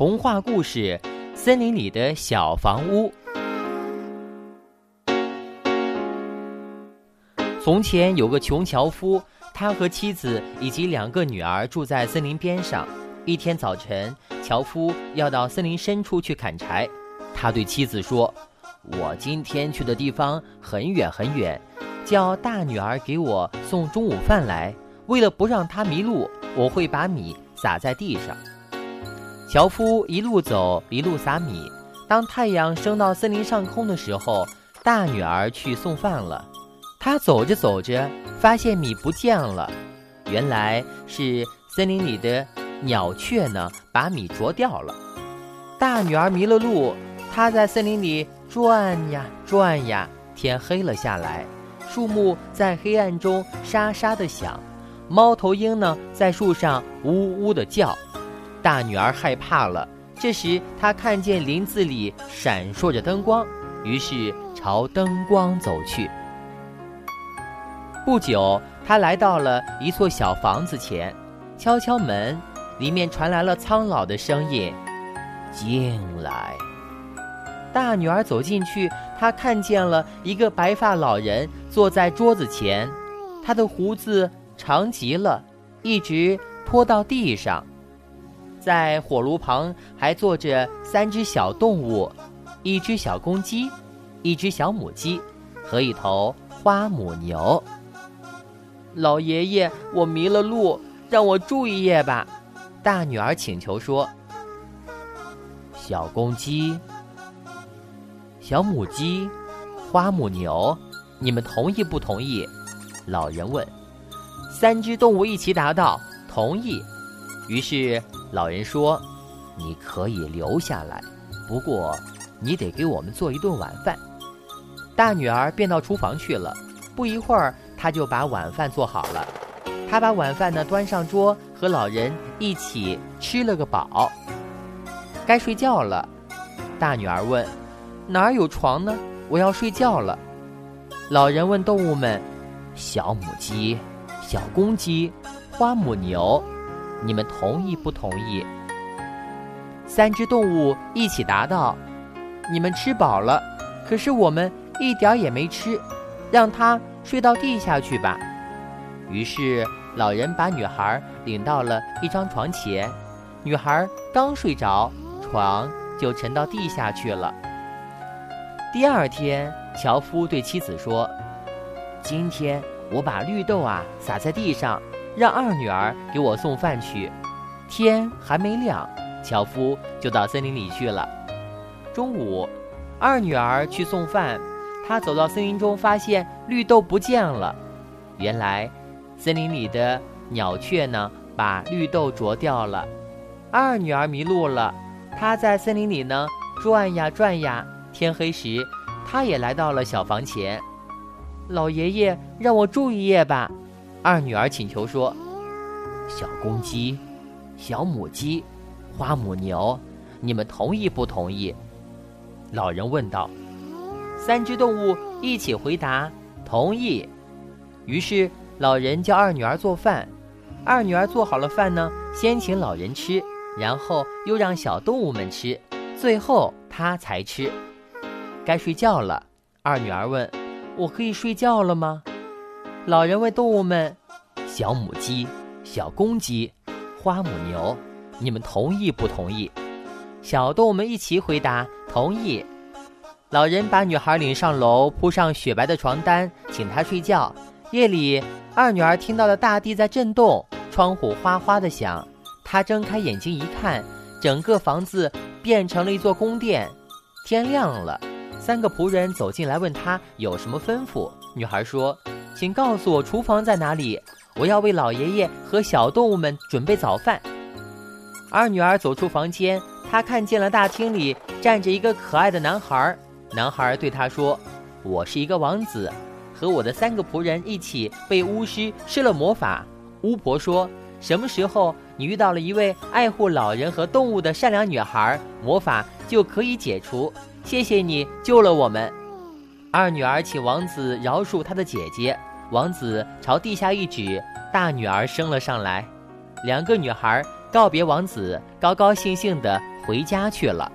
童话故事《森林里的小房屋》。从前有个穷樵夫，他和妻子以及两个女儿住在森林边上。一天早晨，樵夫要到森林深处去砍柴。他对妻子说：“我今天去的地方很远很远，叫大女儿给我送中午饭来。为了不让她迷路，我会把米撒在地上。”樵夫一路走，一路撒米。当太阳升到森林上空的时候，大女儿去送饭了。她走着走着，发现米不见了。原来是森林里的鸟雀呢，把米啄掉了。大女儿迷了路，她在森林里转呀转呀。天黑了下来，树木在黑暗中沙沙的响，猫头鹰呢在树上呜呜的叫。大女儿害怕了。这时，她看见林子里闪烁着灯光，于是朝灯光走去。不久，她来到了一座小房子前，敲敲门，里面传来了苍老的声音：“进来。”大女儿走进去，她看见了一个白发老人坐在桌子前，他的胡子长极了，一直拖到地上。在火炉旁还坐着三只小动物，一只小公鸡，一只小母鸡，和一头花母牛。老爷爷，我迷了路，让我住一夜吧。大女儿请求说：“小公鸡、小母鸡、花母牛，你们同意不同意？”老人问。三只动物一起答道：“同意。”于是。老人说：“你可以留下来，不过你得给我们做一顿晚饭。”大女儿便到厨房去了。不一会儿，她就把晚饭做好了。她把晚饭呢端上桌，和老人一起吃了个饱。该睡觉了。大女儿问：“哪儿有床呢？我要睡觉了。”老人问动物们：“小母鸡、小公鸡、花母牛。”你们同意不同意？三只动物一起答道：“你们吃饱了，可是我们一点也没吃，让它睡到地下去吧。”于是老人把女孩领到了一张床前，女孩刚睡着，床就沉到地下去了。第二天，樵夫对妻子说：“今天我把绿豆啊撒在地上。”让二女儿给我送饭去。天还没亮，樵夫就到森林里去了。中午，二女儿去送饭，她走到森林中，发现绿豆不见了。原来，森林里的鸟雀呢，把绿豆啄掉了。二女儿迷路了，她在森林里呢转呀转呀。天黑时，她也来到了小房前。老爷爷，让我住一夜吧。二女儿请求说：“小公鸡、小母鸡、花母牛，你们同意不同意？”老人问道。三只动物一起回答：“同意。”于是老人叫二女儿做饭。二女儿做好了饭呢，先请老人吃，然后又让小动物们吃，最后她才吃。该睡觉了。二女儿问：“我可以睡觉了吗？”老人问动物们：“小母鸡、小公鸡、花母牛，你们同意不同意？”小动物们一起回答：“同意。”老人把女孩领上楼，铺上雪白的床单，请她睡觉。夜里，二女儿听到了大地在震动，窗户哗哗的响。她睁开眼睛一看，整个房子变成了一座宫殿。天亮了，三个仆人走进来问她有什么吩咐。女孩说。请告诉我厨房在哪里，我要为老爷爷和小动物们准备早饭。二女儿走出房间，她看见了大厅里站着一个可爱的男孩。男孩对她说：“我是一个王子，和我的三个仆人一起被巫师施了魔法。巫婆说，什么时候你遇到了一位爱护老人和动物的善良女孩，魔法就可以解除。谢谢你救了我们。”二女儿请王子饶恕她的姐姐。王子朝地下一指，大女儿升了上来。两个女孩告别王子，高高兴兴地回家去了。